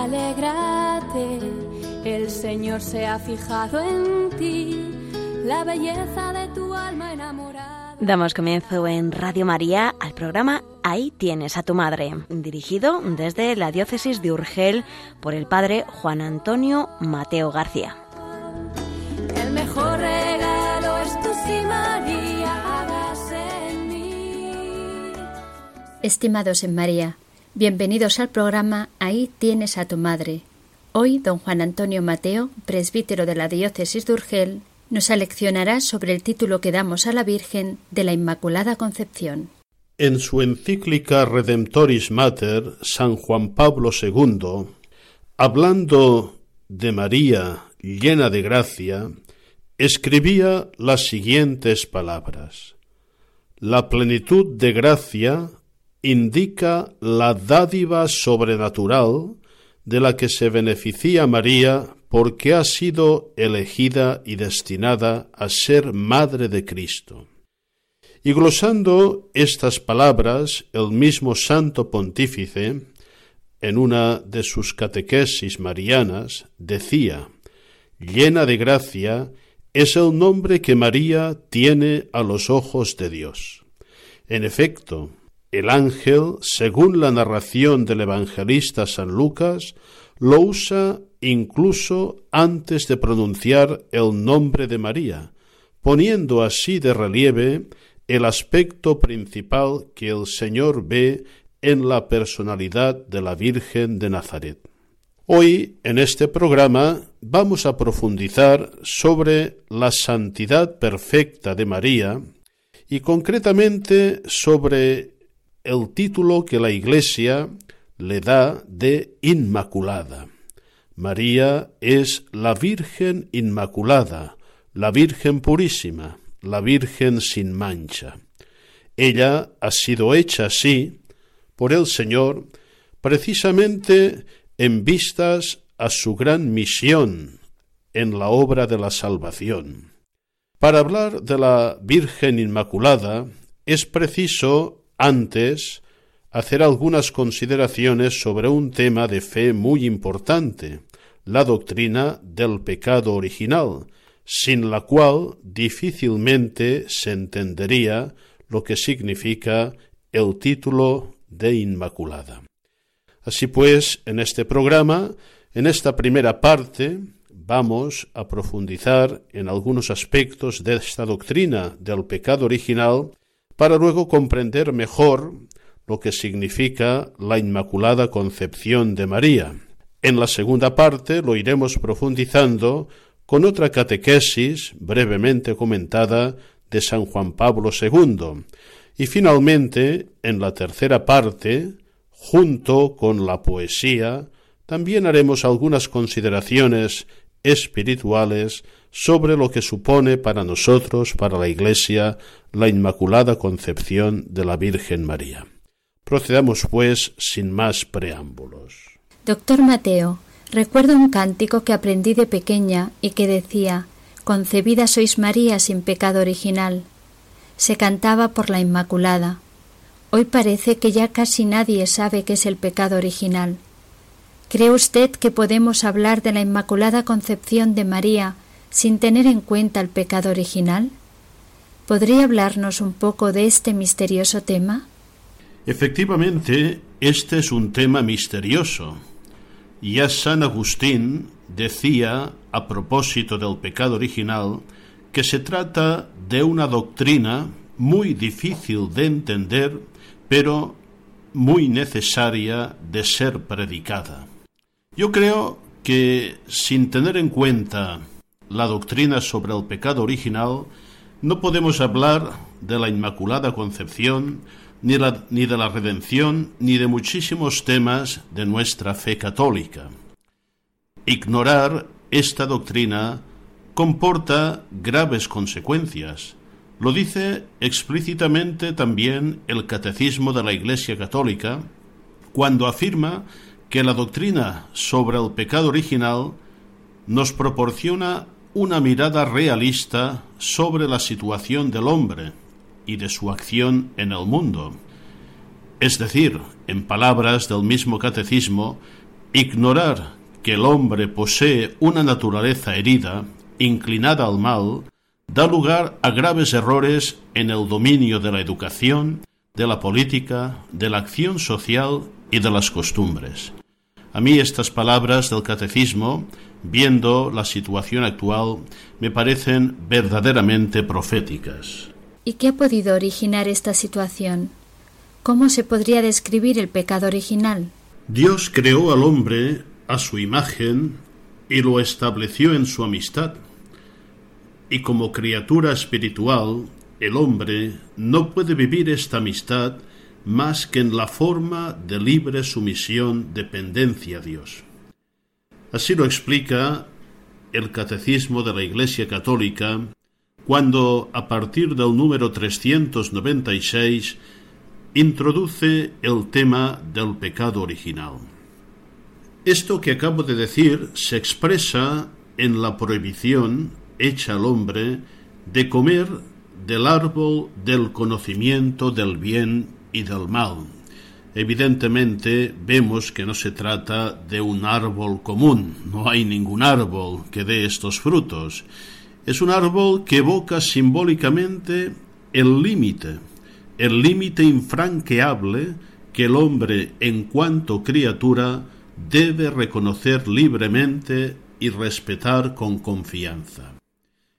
Alégrate, el Señor se ha fijado en ti, la belleza de tu alma enamorada. Damos comienzo en Radio María al programa Ahí tienes a tu madre, dirigido desde la diócesis de Urgel por el padre Juan Antonio Mateo García. El mejor regalo es tu si María hagas en mí. Estimados en María, bienvenidos al programa Ahí tienes a tu madre. Hoy don Juan Antonio Mateo, presbítero de la diócesis de Urgel, nos aleccionará sobre el título que damos a la Virgen de la Inmaculada Concepción. En su encíclica Redemptoris Mater, San Juan Pablo II, hablando de María llena de gracia, escribía las siguientes palabras. La plenitud de gracia indica la dádiva sobrenatural de la que se beneficia María porque ha sido elegida y destinada a ser Madre de Cristo. Y glosando estas palabras, el mismo Santo Pontífice, en una de sus catequesis marianas, decía, llena de gracia es el nombre que María tiene a los ojos de Dios. En efecto, el ángel, según la narración del evangelista San Lucas, lo usa incluso antes de pronunciar el nombre de María, poniendo así de relieve el aspecto principal que el Señor ve en la personalidad de la Virgen de Nazaret. Hoy, en este programa, vamos a profundizar sobre la santidad perfecta de María y concretamente sobre el título que la Iglesia le da de Inmaculada. María es la Virgen Inmaculada, la Virgen Purísima, la Virgen sin mancha. Ella ha sido hecha así por el Señor precisamente en vistas a su gran misión en la obra de la salvación. Para hablar de la Virgen Inmaculada es preciso antes hacer algunas consideraciones sobre un tema de fe muy importante, la doctrina del pecado original, sin la cual difícilmente se entendería lo que significa el título de Inmaculada. Así pues, en este programa, en esta primera parte, vamos a profundizar en algunos aspectos de esta doctrina del pecado original para luego comprender mejor lo que significa la Inmaculada Concepción de María. En la segunda parte lo iremos profundizando con otra catequesis brevemente comentada de San Juan Pablo II. Y finalmente, en la tercera parte, junto con la poesía, también haremos algunas consideraciones espirituales sobre lo que supone para nosotros, para la Iglesia, la Inmaculada Concepción de la Virgen María. Procedamos, pues, sin más preámbulos. Doctor Mateo, recuerdo un cántico que aprendí de pequeña y que decía Concebida sois María sin pecado original. Se cantaba por la Inmaculada. Hoy parece que ya casi nadie sabe qué es el pecado original. ¿Cree usted que podemos hablar de la Inmaculada Concepción de María sin tener en cuenta el pecado original? ¿Podría hablarnos un poco de este misterioso tema? Efectivamente, este es un tema misterioso. Ya San Agustín decía, a propósito del pecado original, que se trata de una doctrina muy difícil de entender, pero muy necesaria de ser predicada. Yo creo que sin tener en cuenta la doctrina sobre el pecado original, no podemos hablar de la Inmaculada Concepción, ni, de la redención, ni de muchísimos temas de nuestra fe católica. Ignorar esta doctrina comporta graves consecuencias. Lo dice explícitamente también el Catecismo de la Iglesia Católica cuando afirma que la doctrina sobre el pecado original nos proporciona una mirada realista sobre la situación del hombre y de su acción en el mundo. Es decir, en palabras del mismo catecismo, Ignorar que el hombre posee una naturaleza herida, inclinada al mal, da lugar a graves errores en el dominio de la educación, de la política, de la acción social y de las costumbres. A mí estas palabras del catecismo, viendo la situación actual, me parecen verdaderamente proféticas. ¿Y qué ha podido originar esta situación? ¿Cómo se podría describir el pecado original? Dios creó al hombre a su imagen y lo estableció en su amistad. Y como criatura espiritual, el hombre no puede vivir esta amistad más que en la forma de libre sumisión, dependencia a Dios. Así lo explica el Catecismo de la Iglesia Católica cuando, a partir del número 396, introduce el tema del pecado original. Esto que acabo de decir se expresa en la prohibición hecha al hombre de comer del árbol del conocimiento del bien y del mal. Evidentemente vemos que no se trata de un árbol común, no hay ningún árbol que dé estos frutos. Es un árbol que evoca simbólicamente el límite, el límite infranqueable que el hombre en cuanto criatura debe reconocer libremente y respetar con confianza.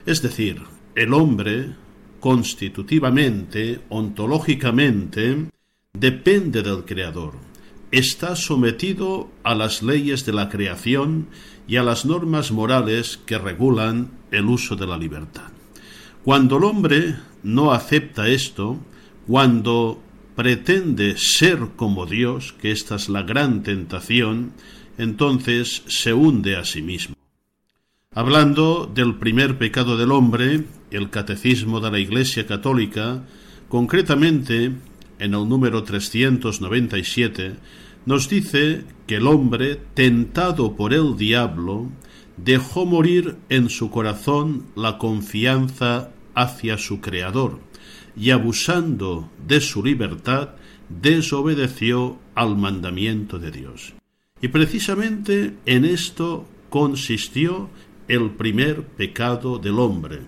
Es decir, el hombre, constitutivamente, ontológicamente, depende del Creador, está sometido a las leyes de la creación y a las normas morales que regulan el uso de la libertad. Cuando el hombre no acepta esto, cuando pretende ser como Dios, que esta es la gran tentación, entonces se hunde a sí mismo. Hablando del primer pecado del hombre, el catecismo de la Iglesia Católica, concretamente en el número 397, nos dice que el hombre, tentado por el diablo, dejó morir en su corazón la confianza hacia su Creador, y abusando de su libertad, desobedeció al mandamiento de Dios. Y precisamente en esto consistió el primer pecado del hombre.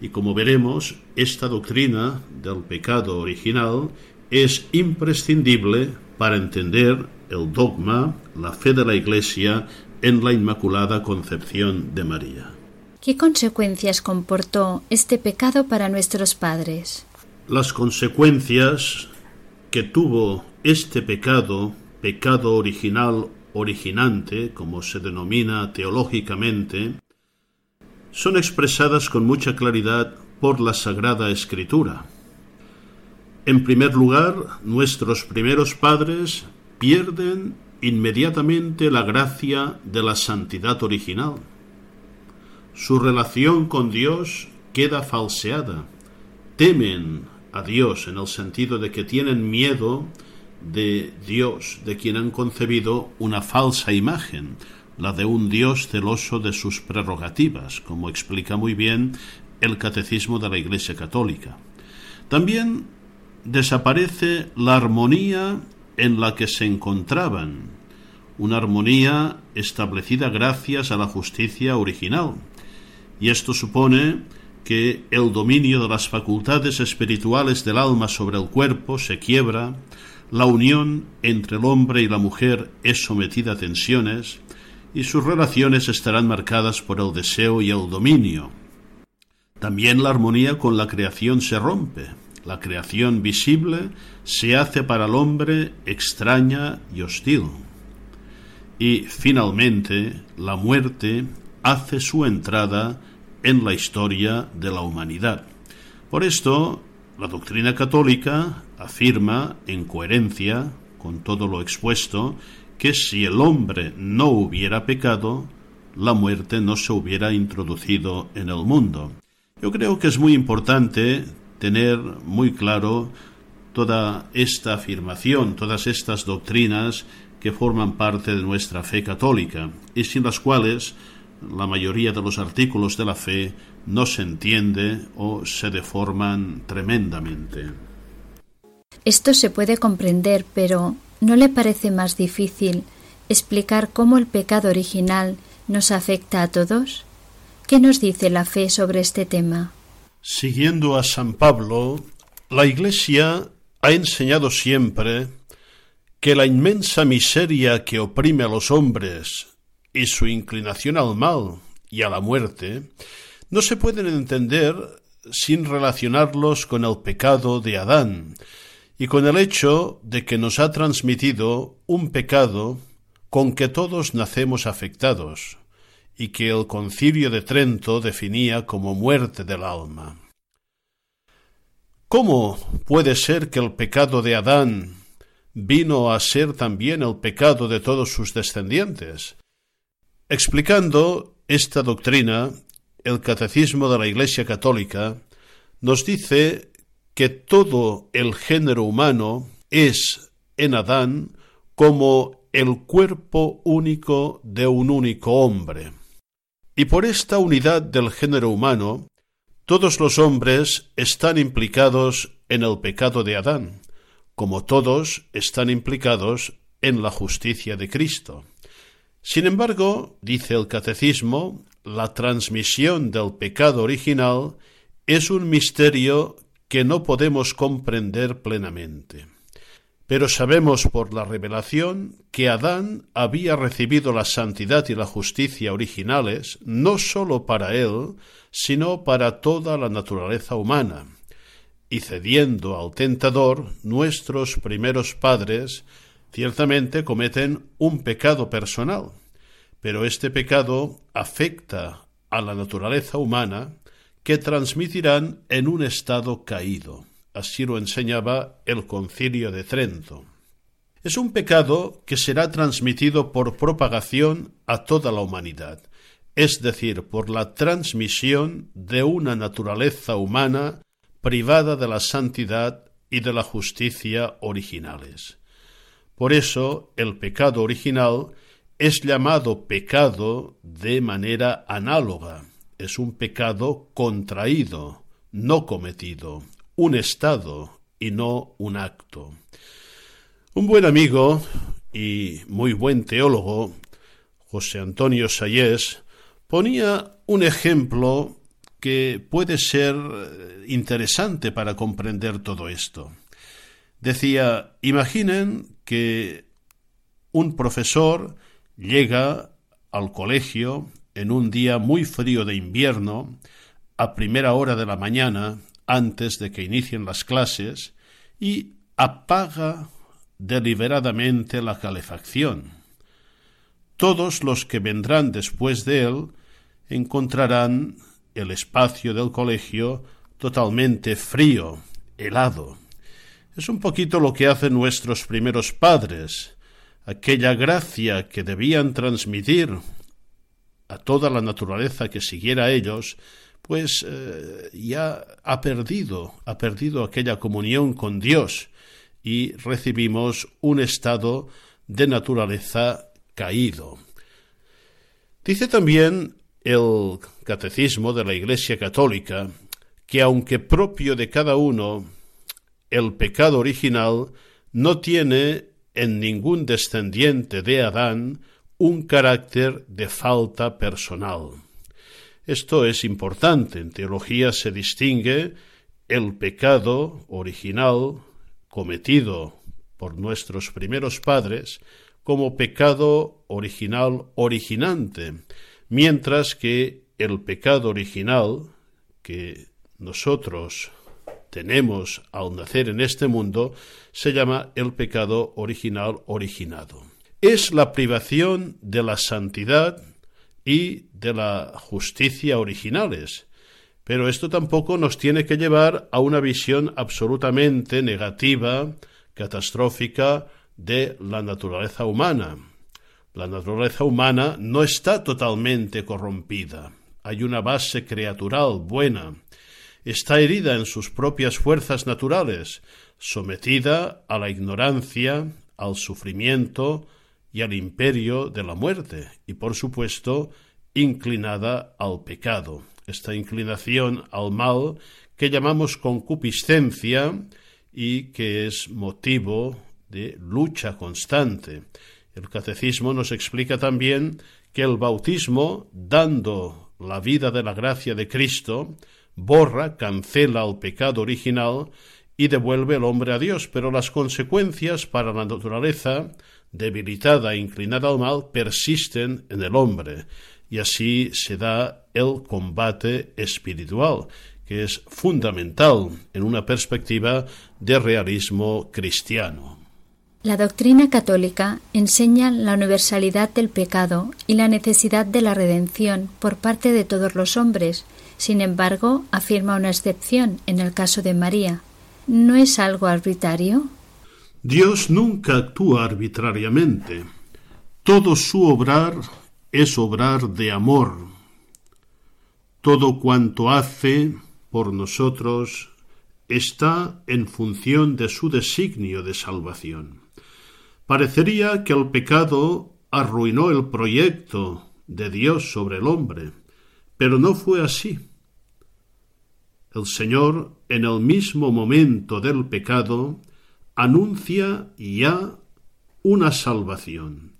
Y como veremos, esta doctrina del pecado original es imprescindible para entender el dogma, la fe de la Iglesia en la Inmaculada Concepción de María. ¿Qué consecuencias comportó este pecado para nuestros padres? Las consecuencias que tuvo este pecado, pecado original originante, como se denomina teológicamente, son expresadas con mucha claridad por la Sagrada Escritura. En primer lugar, nuestros primeros padres pierden inmediatamente la gracia de la santidad original. Su relación con Dios queda falseada. Temen a Dios en el sentido de que tienen miedo de Dios, de quien han concebido una falsa imagen, la de un Dios celoso de sus prerrogativas, como explica muy bien el Catecismo de la Iglesia Católica. También desaparece la armonía en la que se encontraban, una armonía establecida gracias a la justicia original. Y esto supone que el dominio de las facultades espirituales del alma sobre el cuerpo se quiebra, la unión entre el hombre y la mujer es sometida a tensiones, y sus relaciones estarán marcadas por el deseo y el dominio. También la armonía con la creación se rompe. La creación visible se hace para el hombre extraña y hostil. Y finalmente la muerte hace su entrada en la historia de la humanidad. Por esto, la doctrina católica afirma, en coherencia con todo lo expuesto, que si el hombre no hubiera pecado, la muerte no se hubiera introducido en el mundo. Yo creo que es muy importante tener muy claro toda esta afirmación, todas estas doctrinas que forman parte de nuestra fe católica y sin las cuales la mayoría de los artículos de la fe no se entiende o se deforman tremendamente. Esto se puede comprender, pero ¿no le parece más difícil explicar cómo el pecado original nos afecta a todos? ¿Qué nos dice la fe sobre este tema? Siguiendo a San Pablo, la Iglesia ha enseñado siempre que la inmensa miseria que oprime a los hombres y su inclinación al mal y a la muerte no se pueden entender sin relacionarlos con el pecado de Adán y con el hecho de que nos ha transmitido un pecado con que todos nacemos afectados y que el concilio de Trento definía como muerte del alma. ¿Cómo puede ser que el pecado de Adán vino a ser también el pecado de todos sus descendientes? Explicando esta doctrina, el Catecismo de la Iglesia Católica nos dice que todo el género humano es en Adán como el cuerpo único de un único hombre. Y por esta unidad del género humano todos los hombres están implicados en el pecado de Adán, como todos están implicados en la justicia de Cristo. Sin embargo, dice el Catecismo, la transmisión del pecado original es un misterio que no podemos comprender plenamente. Pero sabemos por la revelación que Adán había recibido la santidad y la justicia originales no sólo para él, sino para toda la naturaleza humana. Y cediendo al tentador, nuestros primeros padres ciertamente cometen un pecado personal, pero este pecado afecta a la naturaleza humana que transmitirán en un estado caído. Así lo enseñaba el concilio de Trento. Es un pecado que será transmitido por propagación a toda la humanidad, es decir, por la transmisión de una naturaleza humana privada de la santidad y de la justicia originales. Por eso el pecado original es llamado pecado de manera análoga, es un pecado contraído, no cometido, un estado y no un acto. Un buen amigo y muy buen teólogo, José Antonio Sayés, ponía un ejemplo que puede ser interesante para comprender todo esto. Decía, imaginen que un profesor llega al colegio en un día muy frío de invierno, a primera hora de la mañana, antes de que inicien las clases y apaga deliberadamente la calefacción. Todos los que vendrán después de él encontrarán el espacio del colegio totalmente frío, helado. Es un poquito lo que hacen nuestros primeros padres. Aquella gracia que debían transmitir a toda la naturaleza que siguiera a ellos, pues eh, ya ha perdido, ha perdido aquella comunión con Dios y recibimos un estado de naturaleza caído. Dice también el catecismo de la Iglesia Católica que aunque propio de cada uno, el pecado original no tiene en ningún descendiente de Adán un carácter de falta personal. Esto es importante. En teología se distingue el pecado original cometido por nuestros primeros padres como pecado original originante, mientras que el pecado original que nosotros tenemos al nacer en este mundo se llama el pecado original originado. Es la privación de la santidad y de la justicia originales. Pero esto tampoco nos tiene que llevar a una visión absolutamente negativa, catastrófica de la naturaleza humana. La naturaleza humana no está totalmente corrompida. Hay una base creatural buena. Está herida en sus propias fuerzas naturales, sometida a la ignorancia, al sufrimiento, y al imperio de la muerte, y por supuesto inclinada al pecado. Esta inclinación al mal que llamamos concupiscencia y que es motivo de lucha constante. El catecismo nos explica también que el bautismo, dando la vida de la gracia de Cristo, borra, cancela el pecado original y devuelve el hombre a Dios, pero las consecuencias para la naturaleza, debilitada e inclinada al mal, persisten en el hombre, y así se da el combate espiritual, que es fundamental en una perspectiva de realismo cristiano. La doctrina católica enseña la universalidad del pecado y la necesidad de la redención por parte de todos los hombres. Sin embargo, afirma una excepción en el caso de María. ¿No es algo arbitrario? Dios nunca actúa arbitrariamente. Todo su obrar es obrar de amor. Todo cuanto hace por nosotros está en función de su designio de salvación. Parecería que el pecado arruinó el proyecto de Dios sobre el hombre, pero no fue así. El Señor, en el mismo momento del pecado, anuncia ya una salvación,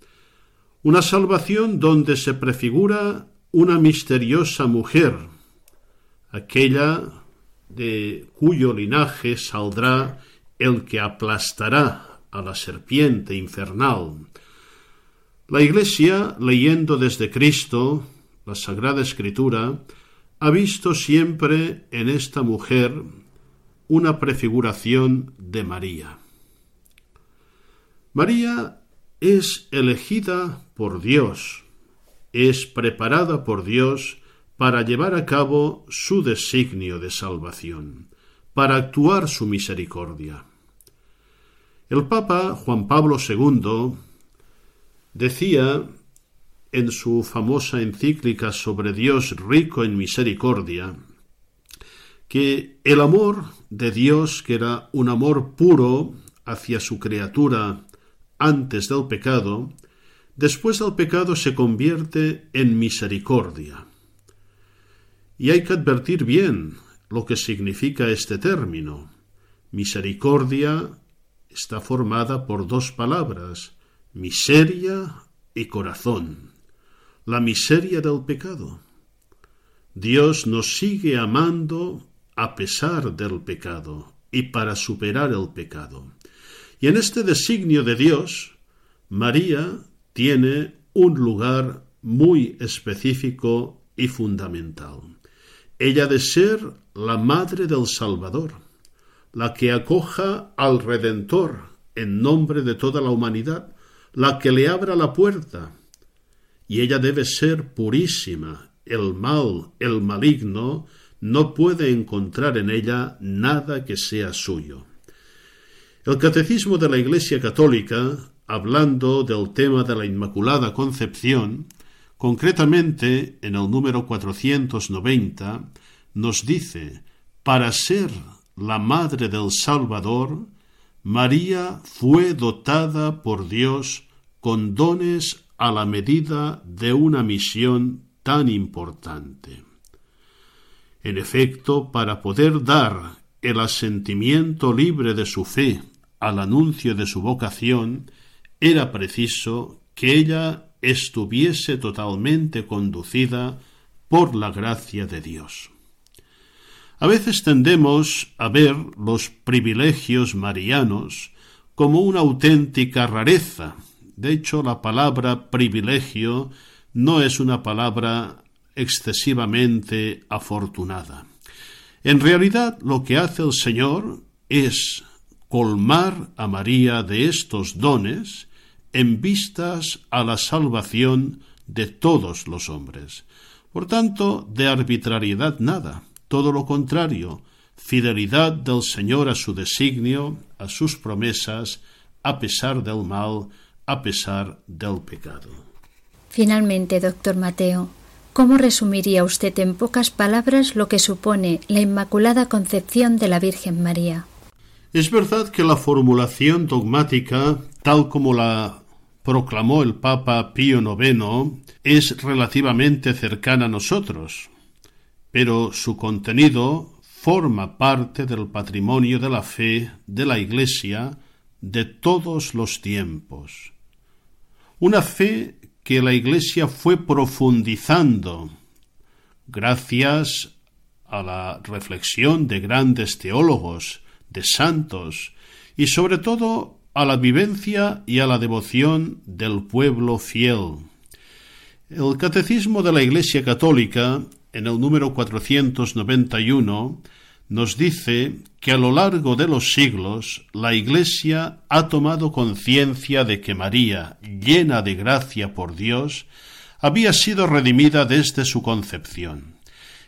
una salvación donde se prefigura una misteriosa mujer, aquella de cuyo linaje saldrá el que aplastará a la serpiente infernal. La Iglesia, leyendo desde Cristo la Sagrada Escritura, ha visto siempre en esta mujer una prefiguración de María. María es elegida por Dios, es preparada por Dios para llevar a cabo su designio de salvación, para actuar su misericordia. El Papa Juan Pablo II decía en su famosa encíclica sobre Dios rico en misericordia, que el amor de Dios, que era un amor puro hacia su criatura antes del pecado, después del pecado se convierte en misericordia. Y hay que advertir bien lo que significa este término. Misericordia está formada por dos palabras, miseria y corazón. La miseria del pecado. Dios nos sigue amando a pesar del pecado y para superar el pecado. Y en este designio de Dios, María tiene un lugar muy específico y fundamental. Ella de ser la madre del Salvador la que acoja al Redentor en nombre de toda la humanidad, la que le abra la puerta. Y ella debe ser purísima. El mal, el maligno, no puede encontrar en ella nada que sea suyo. El Catecismo de la Iglesia Católica, hablando del tema de la Inmaculada Concepción, concretamente en el número 490, nos dice, para ser la Madre del Salvador, María fue dotada por Dios con dones a la medida de una misión tan importante. En efecto, para poder dar el asentimiento libre de su fe al anuncio de su vocación, era preciso que ella estuviese totalmente conducida por la gracia de Dios. A veces tendemos a ver los privilegios marianos como una auténtica rareza. De hecho, la palabra privilegio no es una palabra excesivamente afortunada. En realidad, lo que hace el Señor es colmar a María de estos dones en vistas a la salvación de todos los hombres. Por tanto, de arbitrariedad nada todo lo contrario, fidelidad del Señor a su designio, a sus promesas, a pesar del mal, a pesar del pecado. Finalmente, doctor Mateo, ¿cómo resumiría usted en pocas palabras lo que supone la Inmaculada Concepción de la Virgen María? Es verdad que la formulación dogmática, tal como la proclamó el Papa Pío IX, es relativamente cercana a nosotros pero su contenido forma parte del patrimonio de la fe de la Iglesia de todos los tiempos. Una fe que la Iglesia fue profundizando gracias a la reflexión de grandes teólogos, de santos, y sobre todo a la vivencia y a la devoción del pueblo fiel. El Catecismo de la Iglesia Católica, en el número 491, nos dice que a lo largo de los siglos la Iglesia ha tomado conciencia de que María, llena de gracia por Dios, había sido redimida desde su concepción.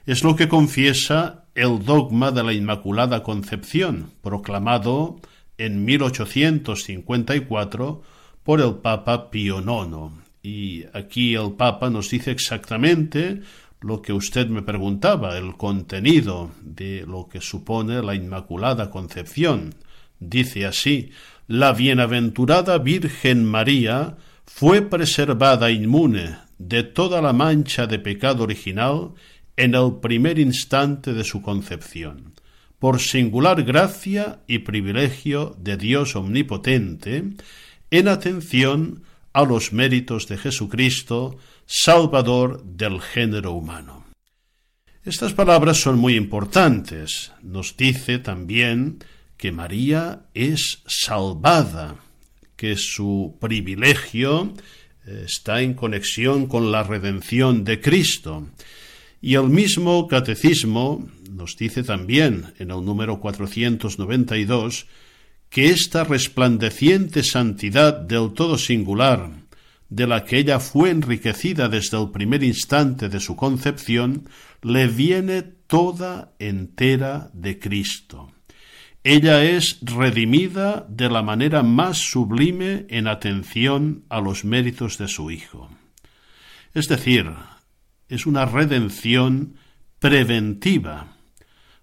Es lo que confiesa el dogma de la Inmaculada Concepción, proclamado en 1854 por el Papa Pío IX. Y aquí el Papa nos dice exactamente lo que usted me preguntaba, el contenido de lo que supone la Inmaculada Concepción. Dice así, la bienaventurada Virgen María fue preservada inmune de toda la mancha de pecado original en el primer instante de su concepción, por singular gracia y privilegio de Dios omnipotente, en atención a los méritos de Jesucristo, Salvador del género humano. Estas palabras son muy importantes. Nos dice también que María es salvada, que su privilegio eh, está en conexión con la redención de Cristo. Y el mismo catecismo nos dice también en el número 492 que esta resplandeciente santidad del todo singular, de la que ella fue enriquecida desde el primer instante de su concepción, le viene toda entera de Cristo. Ella es redimida de la manera más sublime en atención a los méritos de su Hijo. Es decir, es una redención preventiva.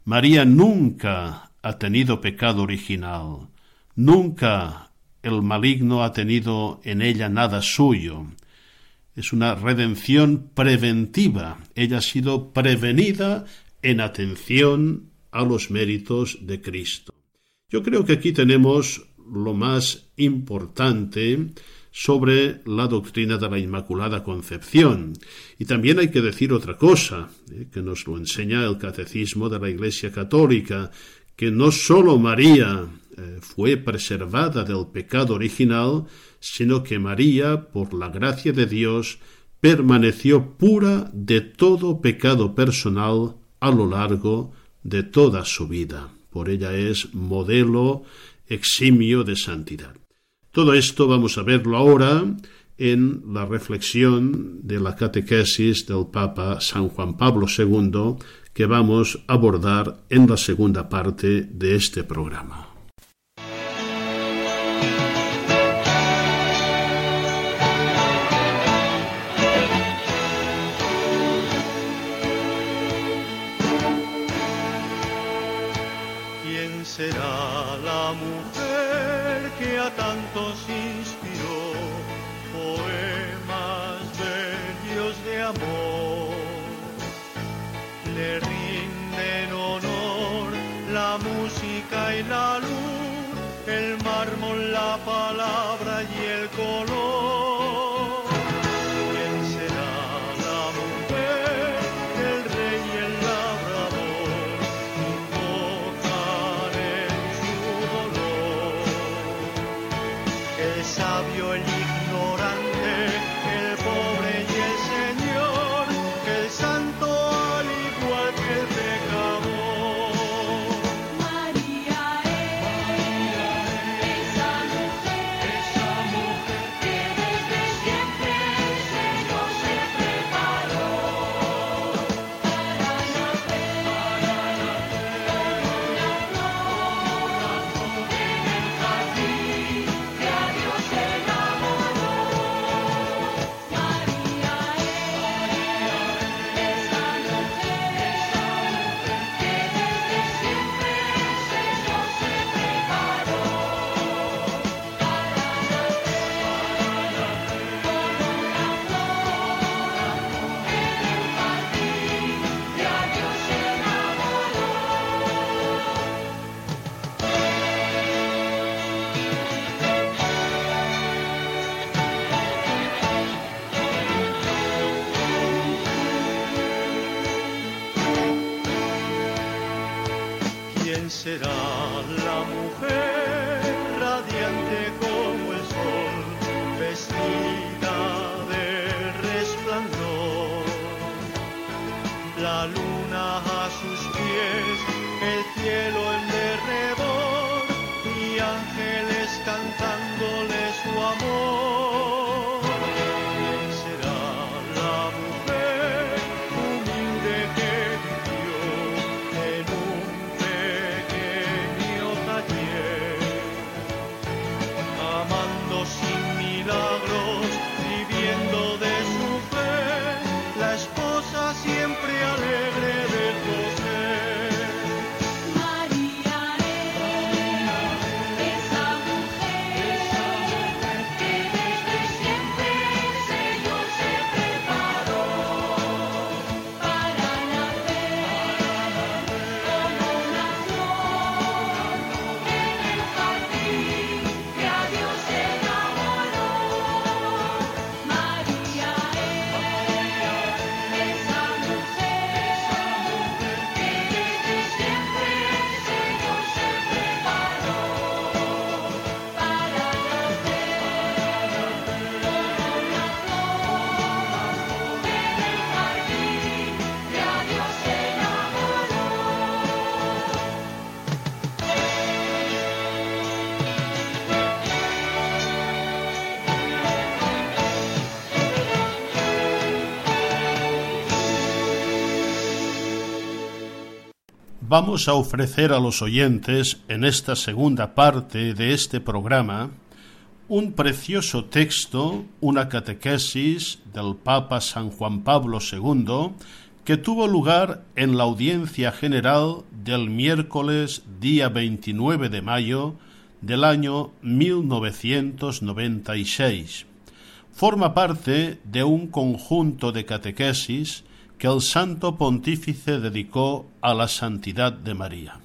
María nunca ha tenido pecado original, nunca el maligno ha tenido en ella nada suyo. Es una redención preventiva. Ella ha sido prevenida en atención a los méritos de Cristo. Yo creo que aquí tenemos lo más importante sobre la doctrina de la Inmaculada Concepción. Y también hay que decir otra cosa, eh, que nos lo enseña el Catecismo de la Iglesia Católica, que no sólo María eh, fue preservada del pecado original, sino que María, por la gracia de Dios, permaneció pura de todo pecado personal a lo largo de toda su vida. Por ella es modelo eximio de santidad. Todo esto vamos a verlo ahora en la reflexión de la catequesis del Papa San Juan Pablo II que vamos a abordar en la segunda parte de este programa. Será Vamos a ofrecer a los oyentes en esta segunda parte de este programa un precioso texto, una catequesis del Papa San Juan Pablo II que tuvo lugar en la audiencia general del miércoles día 29 de mayo del año 1996. Forma parte de un conjunto de catequesis que el Santo Pontífice dedicó a la santidad de María.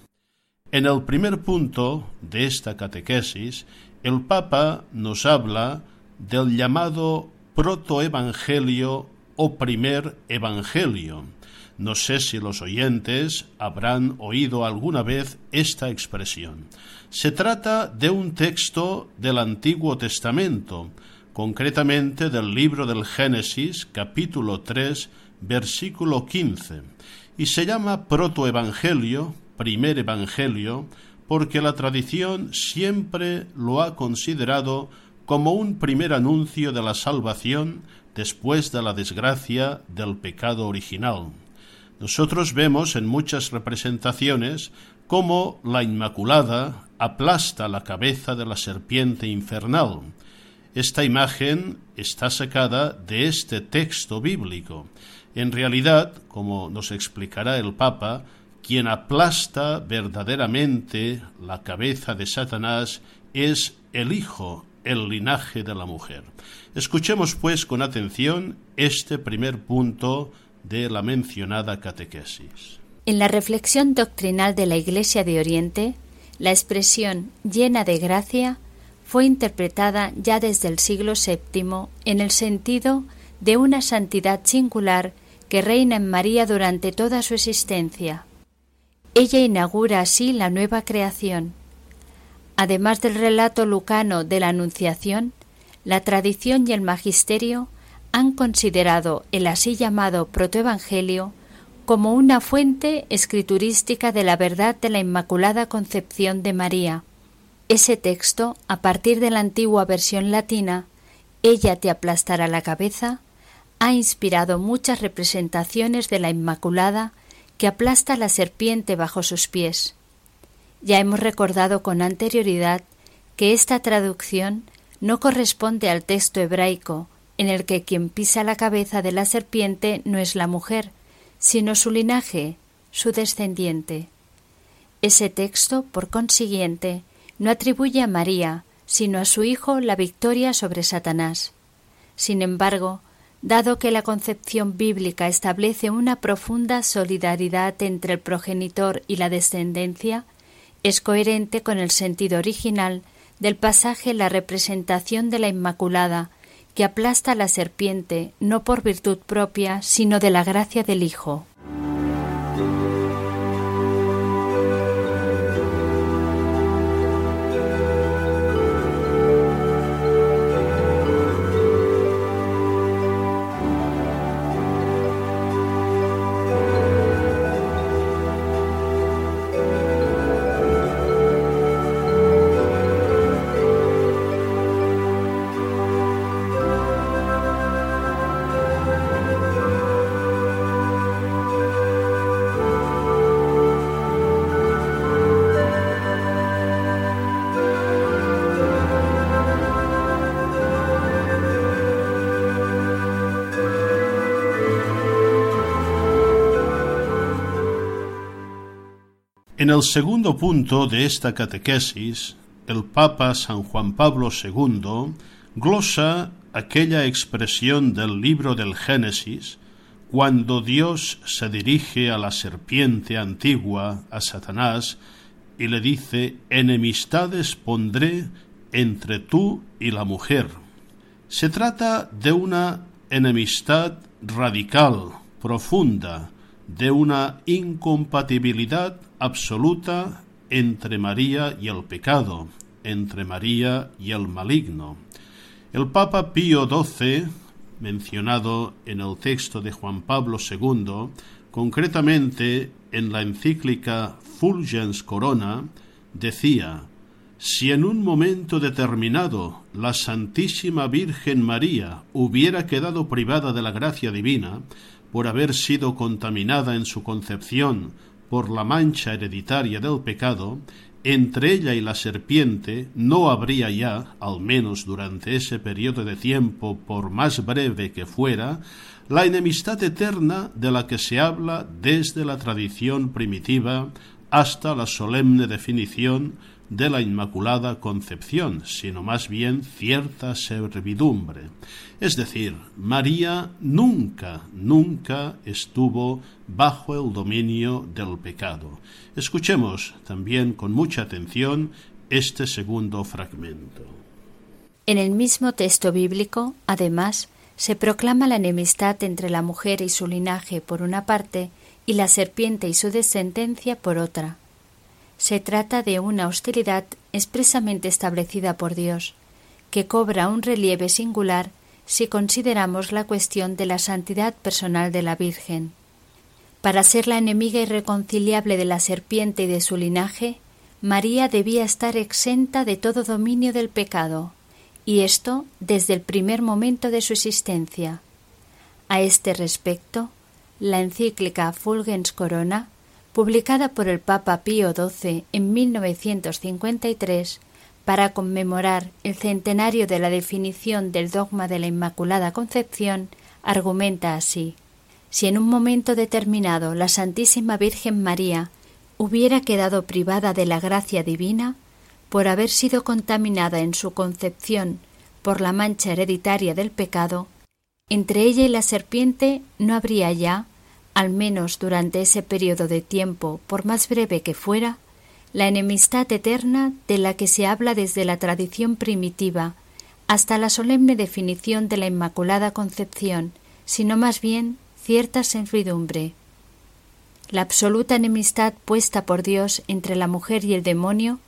En el primer punto de esta catequesis, el Papa nos habla del llamado protoevangelio o primer evangelio. No sé si los oyentes habrán oído alguna vez esta expresión. Se trata de un texto del Antiguo Testamento, concretamente del libro del Génesis, capítulo 3, versículo 15, y se llama protoevangelio, primer evangelio, porque la tradición siempre lo ha considerado como un primer anuncio de la salvación después de la desgracia del pecado original. Nosotros vemos en muchas representaciones cómo la Inmaculada aplasta la cabeza de la serpiente infernal. Esta imagen está sacada de este texto bíblico. En realidad, como nos explicará el Papa, quien aplasta verdaderamente la cabeza de Satanás es el Hijo, el linaje de la mujer. Escuchemos pues con atención este primer punto de la mencionada catequesis. En la reflexión doctrinal de la Iglesia de Oriente, la expresión llena de gracia fue interpretada ya desde el siglo VII en el sentido de una santidad singular que reina en María durante toda su existencia. Ella inaugura así la nueva creación. Además del relato lucano de la Anunciación, la tradición y el magisterio han considerado el así llamado protoevangelio como una fuente escriturística de la verdad de la Inmaculada Concepción de María. Ese texto, a partir de la antigua versión latina, Ella te aplastará la cabeza, ha inspirado muchas representaciones de la Inmaculada que aplasta la serpiente bajo sus pies. Ya hemos recordado con anterioridad que esta traducción no corresponde al texto hebraico, en el que quien pisa la cabeza de la serpiente no es la mujer, sino su linaje, su descendiente. Ese texto, por consiguiente, no atribuye a María, sino a su Hijo la victoria sobre Satanás. Sin embargo, dado que la concepción bíblica establece una profunda solidaridad entre el progenitor y la descendencia, es coherente con el sentido original del pasaje la representación de la Inmaculada, que aplasta la serpiente no por virtud propia, sino de la gracia del Hijo. En el segundo punto de esta catequesis, el Papa San Juan Pablo II glosa aquella expresión del libro del Génesis cuando Dios se dirige a la serpiente antigua, a Satanás, y le dice, enemistades pondré entre tú y la mujer. Se trata de una enemistad radical, profunda, de una incompatibilidad absoluta entre María y el pecado, entre María y el maligno. El Papa Pío XII, mencionado en el texto de Juan Pablo II, concretamente en la encíclica Fulgens Corona, decía si en un momento determinado la Santísima Virgen María hubiera quedado privada de la gracia divina por haber sido contaminada en su concepción por la mancha hereditaria del pecado, entre ella y la serpiente no habría ya, al menos durante ese periodo de tiempo, por más breve que fuera, la enemistad eterna de la que se habla desde la tradición primitiva hasta la solemne definición de la Inmaculada Concepción, sino más bien cierta servidumbre. Es decir, María nunca, nunca estuvo bajo el dominio del pecado. Escuchemos también con mucha atención este segundo fragmento. En el mismo texto bíblico, además, se proclama la enemistad entre la mujer y su linaje por una parte y la serpiente y su descendencia por otra. Se trata de una hostilidad expresamente establecida por Dios, que cobra un relieve singular si consideramos la cuestión de la santidad personal de la Virgen. Para ser la enemiga irreconciliable de la serpiente y de su linaje, María debía estar exenta de todo dominio del pecado, y esto desde el primer momento de su existencia. A este respecto, la encíclica Fulgens Corona publicada por el Papa Pío XII en 1953 para conmemorar el centenario de la definición del dogma de la Inmaculada Concepción, argumenta así Si en un momento determinado la Santísima Virgen María hubiera quedado privada de la gracia divina, por haber sido contaminada en su concepción por la mancha hereditaria del pecado, entre ella y la serpiente no habría ya al menos durante ese periodo de tiempo, por más breve que fuera, la enemistad eterna de la que se habla desde la tradición primitiva hasta la solemne definición de la Inmaculada Concepción, sino más bien cierta servidumbre. La absoluta enemistad puesta por Dios entre la mujer y el demonio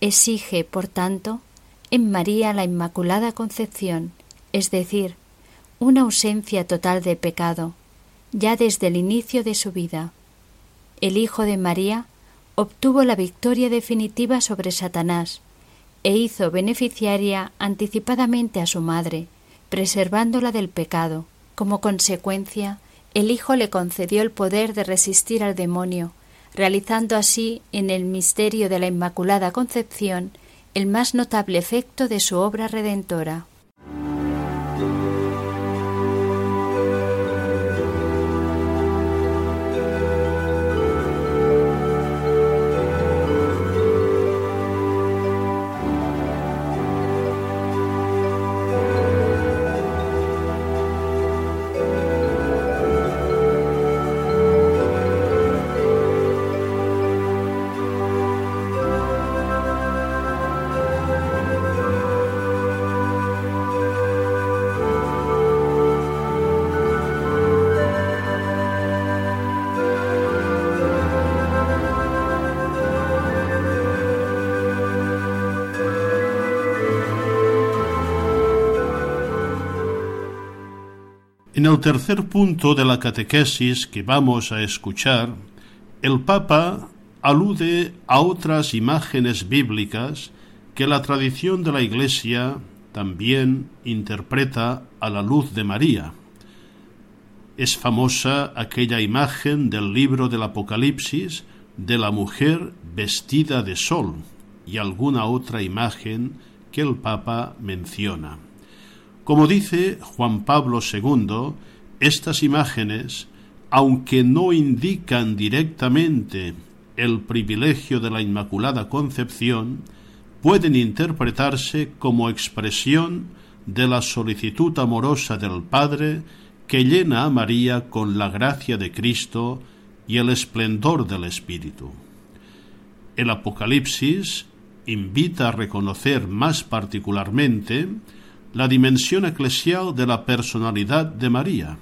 exige, por tanto, en María la Inmaculada Concepción, es decir, una ausencia total de pecado, ya desde el inicio de su vida. El Hijo de María obtuvo la victoria definitiva sobre Satanás e hizo beneficiaria anticipadamente a su madre, preservándola del pecado. Como consecuencia, el Hijo le concedió el poder de resistir al demonio, realizando así en el misterio de la Inmaculada Concepción el más notable efecto de su obra redentora. En el tercer punto de la catequesis que vamos a escuchar, el Papa alude a otras imágenes bíblicas que la tradición de la Iglesia también interpreta a la luz de María. Es famosa aquella imagen del libro del Apocalipsis de la mujer vestida de sol y alguna otra imagen que el Papa menciona. Como dice Juan Pablo II, estas imágenes, aunque no indican directamente el privilegio de la Inmaculada Concepción pueden interpretarse como expresión de la solicitud amorosa del Padre que llena a María con la gracia de Cristo y el esplendor del Espíritu. El Apocalipsis invita a reconocer más particularmente la dimensión eclesial de la personalidad de María.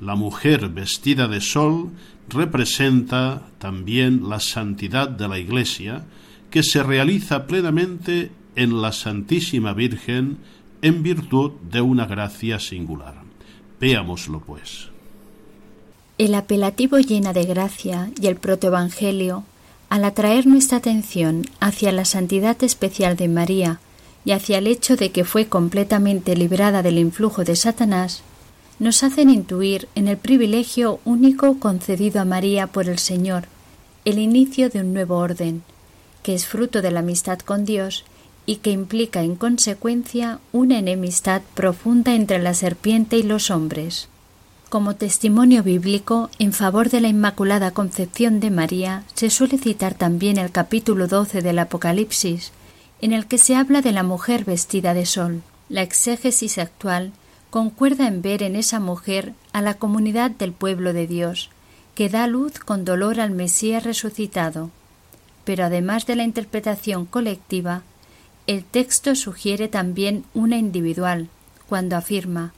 La mujer vestida de sol representa también la santidad de la Iglesia, que se realiza plenamente en la Santísima Virgen en virtud de una gracia singular. Veámoslo, pues. El apelativo llena de gracia y el protoevangelio, al atraer nuestra atención hacia la santidad especial de María y hacia el hecho de que fue completamente librada del influjo de Satanás, nos hacen intuir en el privilegio único concedido a María por el Señor, el inicio de un nuevo orden, que es fruto de la amistad con Dios y que implica en consecuencia una enemistad profunda entre la serpiente y los hombres. Como testimonio bíblico en favor de la Inmaculada Concepción de María se suele citar también el capítulo 12 del Apocalipsis, en el que se habla de la mujer vestida de sol. La exégesis actual concuerda en ver en esa mujer a la comunidad del pueblo de Dios, que da luz con dolor al Mesías resucitado. Pero además de la interpretación colectiva, el texto sugiere también una individual, cuando afirma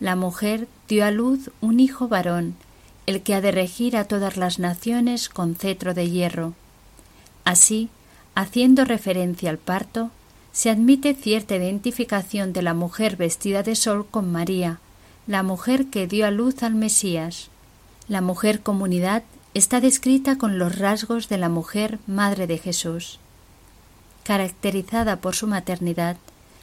la mujer dio a luz un hijo varón, el que ha de regir a todas las naciones con cetro de hierro. Así, haciendo referencia al parto, se admite cierta identificación de la mujer vestida de sol con María, la mujer que dio a luz al Mesías. La mujer comunidad está descrita con los rasgos de la mujer madre de Jesús. Caracterizada por su maternidad,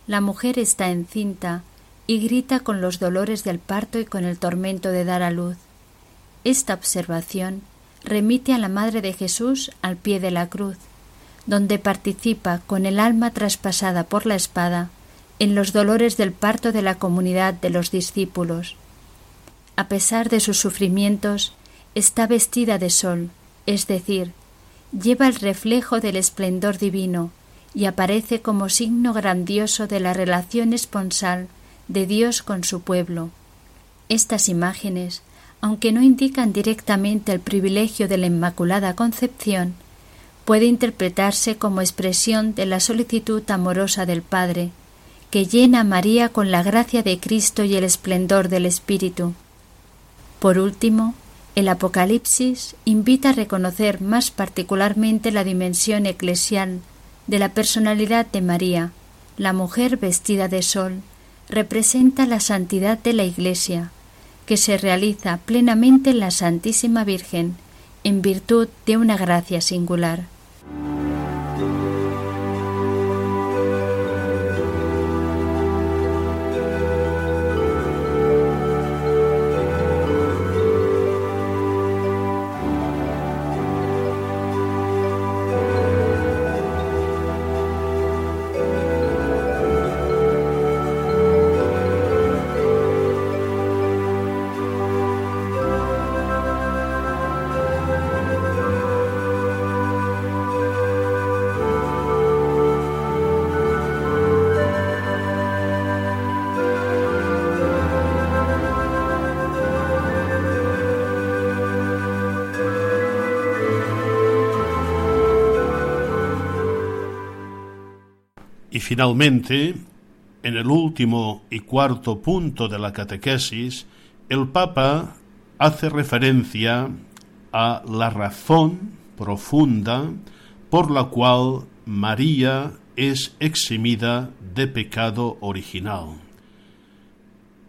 la mujer está encinta y grita con los dolores del parto y con el tormento de dar a luz. Esta observación remite a la Madre de Jesús al pie de la cruz, donde participa con el alma traspasada por la espada en los dolores del parto de la comunidad de los discípulos. A pesar de sus sufrimientos, está vestida de sol, es decir, lleva el reflejo del esplendor divino y aparece como signo grandioso de la relación esponsal de Dios con su pueblo. Estas imágenes, aunque no indican directamente el privilegio de la Inmaculada Concepción, puede interpretarse como expresión de la solicitud amorosa del Padre, que llena a María con la gracia de Cristo y el esplendor del Espíritu. Por último, el Apocalipsis invita a reconocer más particularmente la dimensión eclesial de la personalidad de María, la mujer vestida de sol, representa la santidad de la Iglesia, que se realiza plenamente en la Santísima Virgen, en virtud de una gracia singular. Bye. Finalmente, en el último y cuarto punto de la catequesis, el Papa hace referencia a la razón profunda por la cual María es eximida de pecado original.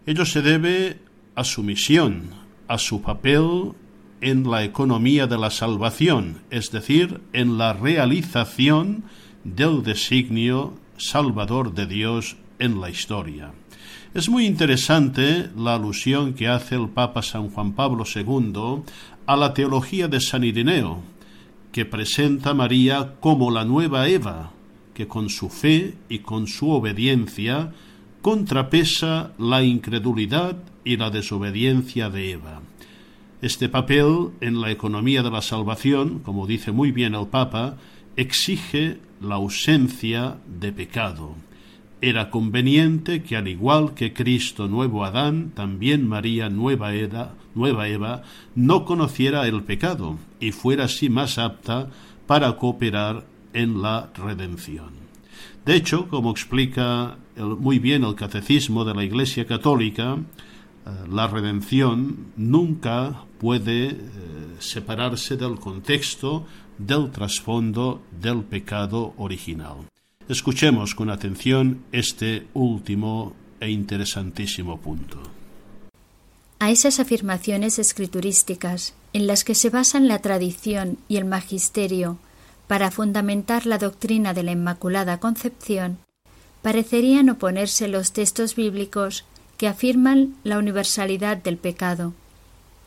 Ello se debe a su misión, a su papel en la economía de la salvación, es decir, en la realización del designio salvador de Dios en la historia. Es muy interesante la alusión que hace el Papa San Juan Pablo II a la teología de San Ireneo, que presenta a María como la nueva Eva, que con su fe y con su obediencia contrapesa la incredulidad y la desobediencia de Eva. Este papel en la economía de la salvación, como dice muy bien el Papa, exige la ausencia de pecado. Era conveniente que al igual que Cristo nuevo Adán, también María nueva Eva, nueva Eva no conociera el pecado y fuera así más apta para cooperar en la redención. De hecho, como explica muy bien el catecismo de la Iglesia Católica, eh, la redención nunca puede eh, separarse del contexto, del trasfondo del pecado original. Escuchemos con atención este último e interesantísimo punto. A esas afirmaciones escriturísticas, en las que se basan la tradición y el magisterio para fundamentar la doctrina de la Inmaculada Concepción, parecerían oponerse los textos bíblicos que afirman la universalidad del pecado.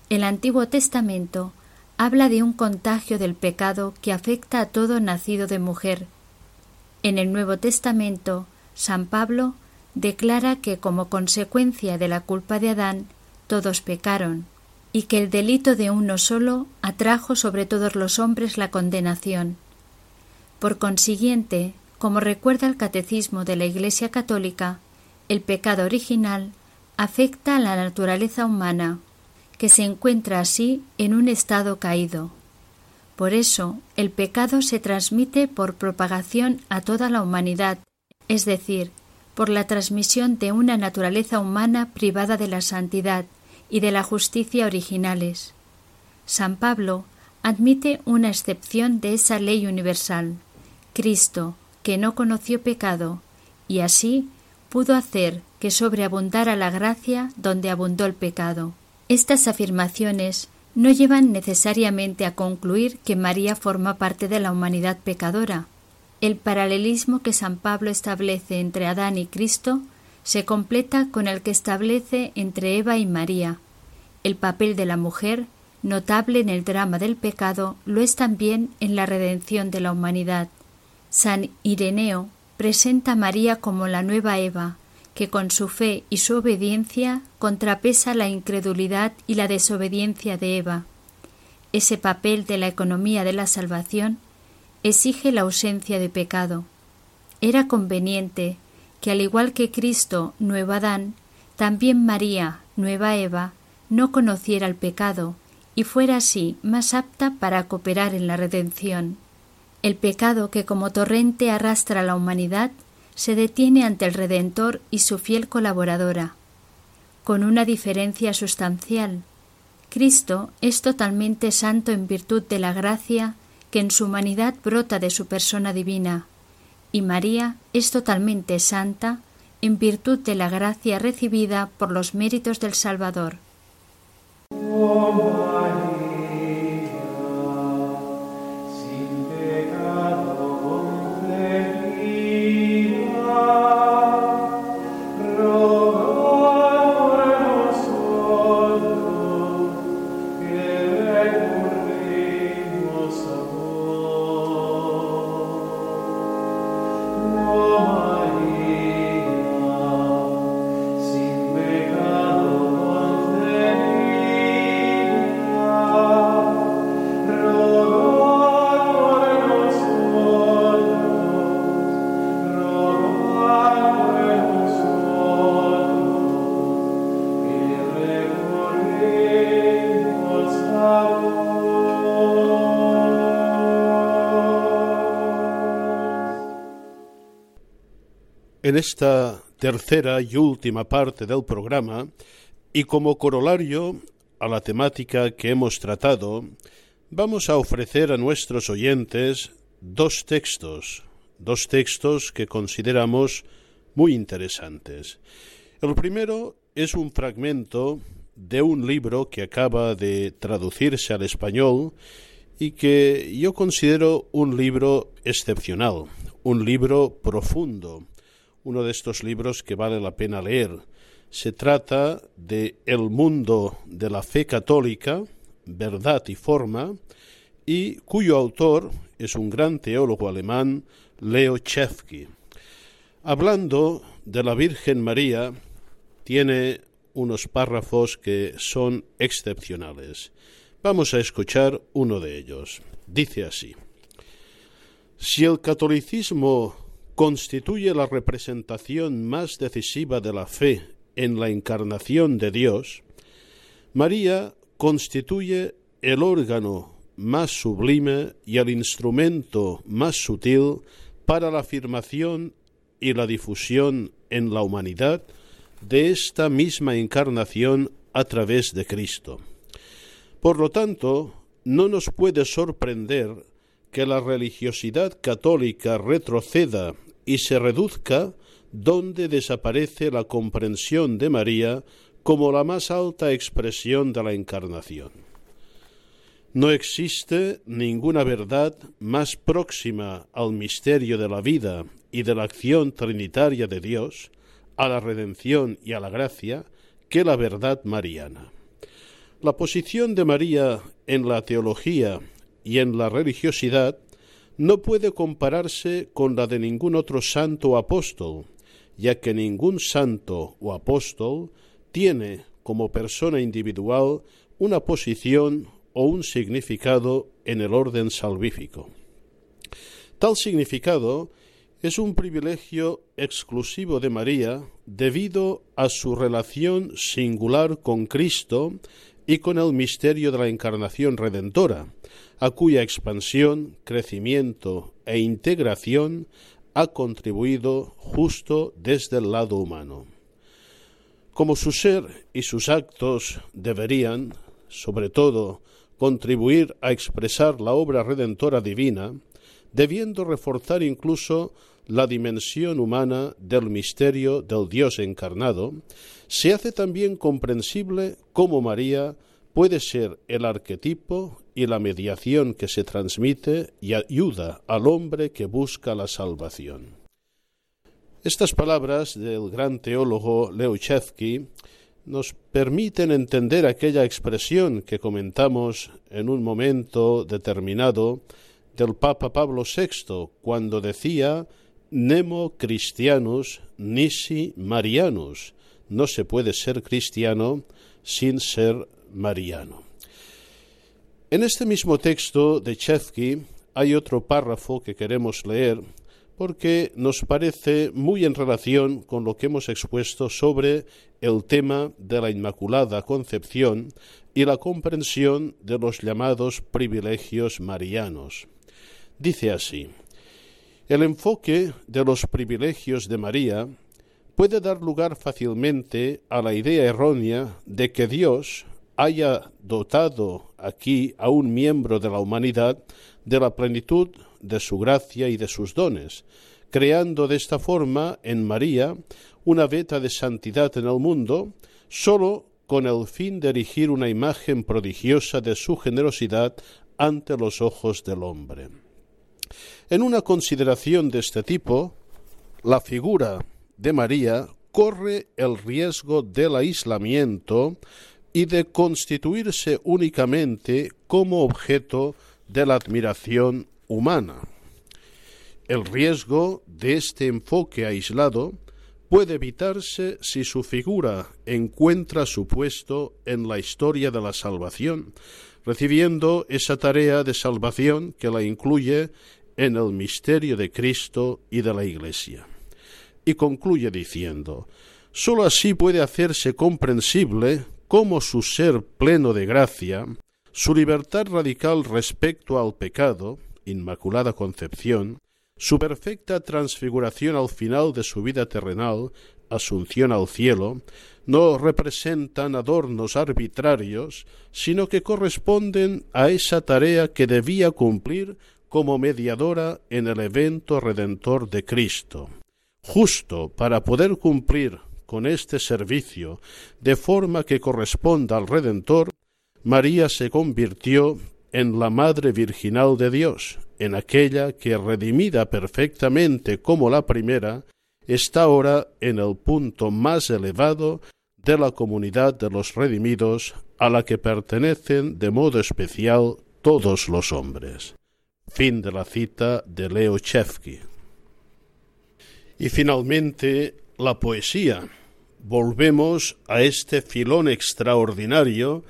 El Antiguo Testamento habla de un contagio del pecado que afecta a todo nacido de mujer. En el Nuevo Testamento, San Pablo declara que como consecuencia de la culpa de Adán, todos pecaron, y que el delito de uno solo atrajo sobre todos los hombres la condenación. Por consiguiente, como recuerda el Catecismo de la Iglesia Católica, el pecado original afecta a la naturaleza humana, que se encuentra así en un estado caído. Por eso, el pecado se transmite por propagación a toda la humanidad, es decir, por la transmisión de una naturaleza humana privada de la santidad y de la justicia originales. San Pablo admite una excepción de esa ley universal. Cristo, que no conoció pecado, y así pudo hacer que sobreabundara la gracia donde abundó el pecado. Estas afirmaciones no llevan necesariamente a concluir que María forma parte de la humanidad pecadora. El paralelismo que San Pablo establece entre Adán y Cristo se completa con el que establece entre Eva y María. El papel de la mujer, notable en el drama del pecado, lo es también en la redención de la humanidad. San Ireneo presenta a María como la nueva Eva, que con su fe y su obediencia contrapesa la incredulidad y la desobediencia de Eva. Ese papel de la economía de la salvación exige la ausencia de pecado. Era conveniente que, al igual que Cristo, nueva Adán, también María, nueva Eva, no conociera el pecado y fuera así más apta para cooperar en la redención. El pecado que como torrente arrastra a la humanidad se detiene ante el Redentor y su fiel colaboradora, con una diferencia sustancial. Cristo es totalmente santo en virtud de la gracia que en su humanidad brota de su persona divina, y María es totalmente santa en virtud de la gracia recibida por los méritos del Salvador. En esta tercera y última parte del programa, y como corolario a la temática que hemos tratado, vamos a ofrecer a nuestros oyentes dos textos, dos textos que consideramos muy interesantes. El primero es un fragmento de un libro que acaba de traducirse al español y que yo considero un libro excepcional, un libro profundo, uno de estos libros que vale la pena leer. Se trata de El mundo de la fe católica, verdad y forma, y cuyo autor es un gran teólogo alemán, Leo Chefki. Hablando de la Virgen María, tiene unos párrafos que son excepcionales. Vamos a escuchar uno de ellos. Dice así. Si el catolicismo constituye la representación más decisiva de la fe en la encarnación de Dios, María constituye el órgano más sublime y el instrumento más sutil para la afirmación y la difusión en la humanidad de esta misma encarnación a través de Cristo. Por lo tanto, no nos puede sorprender que la religiosidad católica retroceda y se reduzca donde desaparece la comprensión de María como la más alta expresión de la encarnación. No existe ninguna verdad más próxima al misterio de la vida y de la acción trinitaria de Dios, a la redención y a la gracia, que la verdad mariana. La posición de María en la teología y en la religiosidad no puede compararse con la de ningún otro santo o apóstol, ya que ningún santo o apóstol tiene como persona individual una posición o un significado en el orden salvífico. Tal significado es un privilegio exclusivo de María debido a su relación singular con Cristo y con el misterio de la encarnación redentora, a cuya expansión, crecimiento e integración ha contribuido justo desde el lado humano. Como su ser y sus actos deberían, sobre todo, contribuir a expresar la obra redentora divina, debiendo reforzar incluso la dimensión humana del misterio del Dios encarnado, se hace también comprensible cómo María puede ser el arquetipo y la mediación que se transmite y ayuda al hombre que busca la salvación. Estas palabras del gran teólogo Leuchevsky nos permiten entender aquella expresión que comentamos en un momento determinado del Papa Pablo VI cuando decía Nemo Christianus nisi Marianus. No se puede ser cristiano sin ser mariano. En este mismo texto de Chevsky hay otro párrafo que queremos leer porque nos parece muy en relación con lo que hemos expuesto sobre el tema de la Inmaculada Concepción y la comprensión de los llamados privilegios marianos. Dice así, el enfoque de los privilegios de María puede dar lugar fácilmente a la idea errónea de que Dios haya dotado aquí a un miembro de la humanidad de la plenitud de su gracia y de sus dones, creando de esta forma en María una veta de santidad en el mundo, sólo con el fin de erigir una imagen prodigiosa de su generosidad ante los ojos del hombre. En una consideración de este tipo, la figura de María corre el riesgo del aislamiento y de constituirse únicamente como objeto de la admiración humana. El riesgo de este enfoque aislado puede evitarse si su figura encuentra su puesto en la historia de la salvación, recibiendo esa tarea de salvación que la incluye en el misterio de Cristo y de la Iglesia. Y concluye diciendo, sólo así puede hacerse comprensible cómo su ser pleno de gracia, su libertad radical respecto al pecado, Inmaculada Concepción, su perfecta transfiguración al final de su vida terrenal, asunción al cielo, no representan adornos arbitrarios, sino que corresponden a esa tarea que debía cumplir como mediadora en el evento redentor de Cristo. Justo para poder cumplir con este servicio de forma que corresponda al Redentor, María se convirtió en la Madre Virginal de Dios, en aquella que, redimida perfectamente como la primera, está ahora en el punto más elevado de la comunidad de los redimidos a la que pertenecen de modo especial todos los hombres. Fin de la cita de Leo Chevsky. Y finalmente la poesía volvemos a este filón extraordinario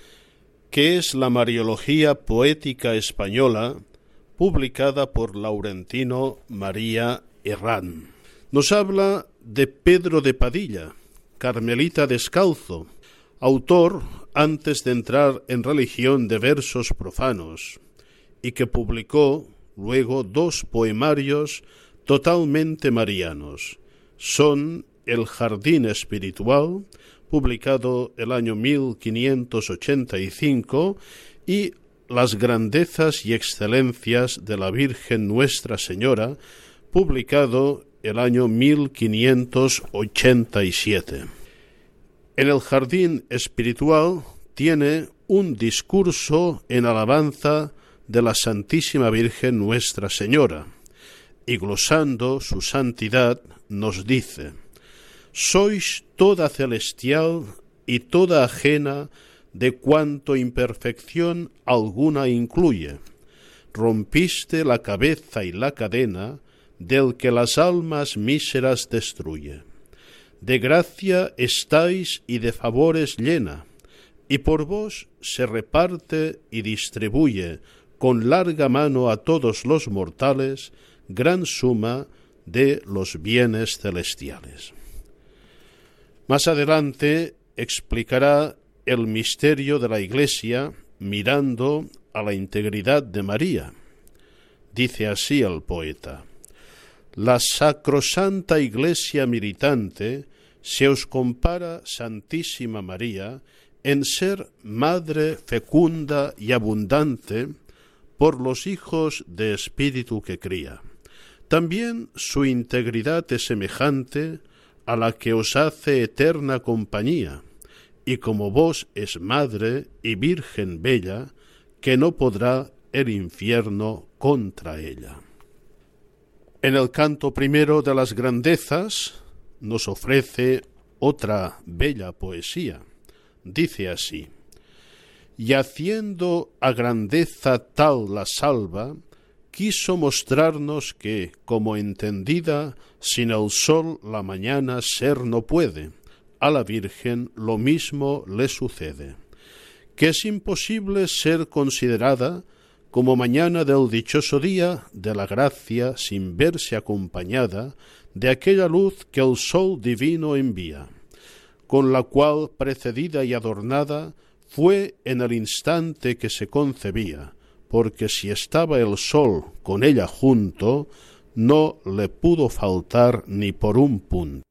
que es la Mariología Poética Española, publicada por Laurentino María Herrán. Nos habla de Pedro de Padilla, Carmelita Descalzo, autor, antes de entrar en religión de versos profanos, y que publicó luego dos poemarios totalmente marianos. Son El Jardín Espiritual, publicado el año 1585, y Las Grandezas y Excelencias de la Virgen Nuestra Señora, publicado el año 1587. En el Jardín Espiritual tiene un discurso en alabanza de la Santísima Virgen Nuestra Señora, y glosando su santidad nos dice, Sois toda celestial y toda ajena de cuanto imperfección alguna incluye. Rompiste la cabeza y la cadena del que las almas míseras destruye. De gracia estáis y de favores llena, y por vos se reparte y distribuye con larga mano a todos los mortales gran suma de los bienes celestiales. Más adelante explicará el misterio de la Iglesia mirando a la integridad de María. Dice así el poeta, La sacrosanta Iglesia militante se os compara, Santísima María, en ser madre fecunda y abundante, por los hijos de espíritu que cría. También su integridad es semejante a la que os hace eterna compañía, y como vos es madre y virgen bella, que no podrá el infierno contra ella. En el canto primero de las grandezas nos ofrece otra bella poesía. Dice así y haciendo a grandeza tal la salva, quiso mostrarnos que, como entendida, sin el sol la mañana ser no puede, a la Virgen lo mismo le sucede, que es imposible ser considerada como mañana del dichoso día de la gracia sin verse acompañada de aquella luz que el sol divino envía, con la cual precedida y adornada fue en el instante que se concebía, porque si estaba el sol con ella junto, no le pudo faltar ni por un punto.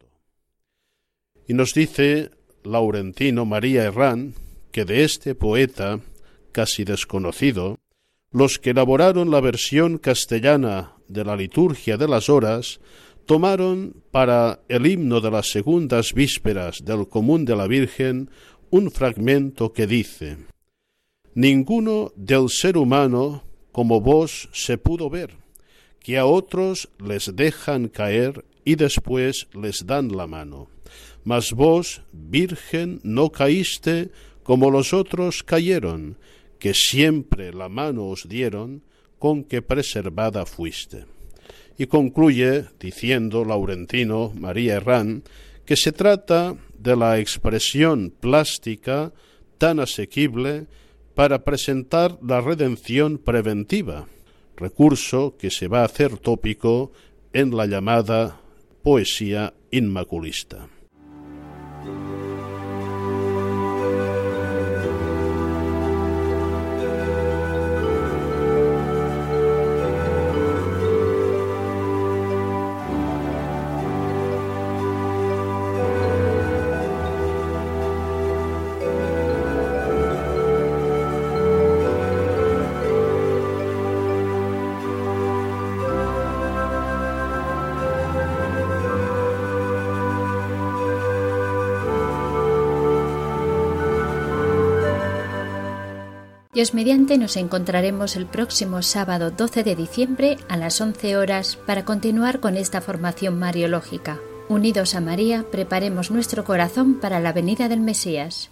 Y nos dice Laurentino María Herrán que de este poeta, casi desconocido, los que elaboraron la versión castellana de la liturgia de las horas tomaron para el himno de las segundas vísperas del común de la Virgen un fragmento que dice Ninguno del ser humano como vos se pudo ver, que a otros les dejan caer y después les dan la mano. Mas vos, Virgen, no caíste como los otros cayeron, que siempre la mano os dieron, con que preservada fuiste. Y concluye diciendo Laurentino María Herrán que se trata de la expresión plástica tan asequible para presentar la redención preventiva, recurso que se va a hacer tópico en la llamada poesía inmaculista. Dios mediante nos encontraremos el próximo sábado 12 de diciembre a las 11 horas para continuar con esta formación mariológica. Unidos a María, preparemos nuestro corazón para la venida del Mesías.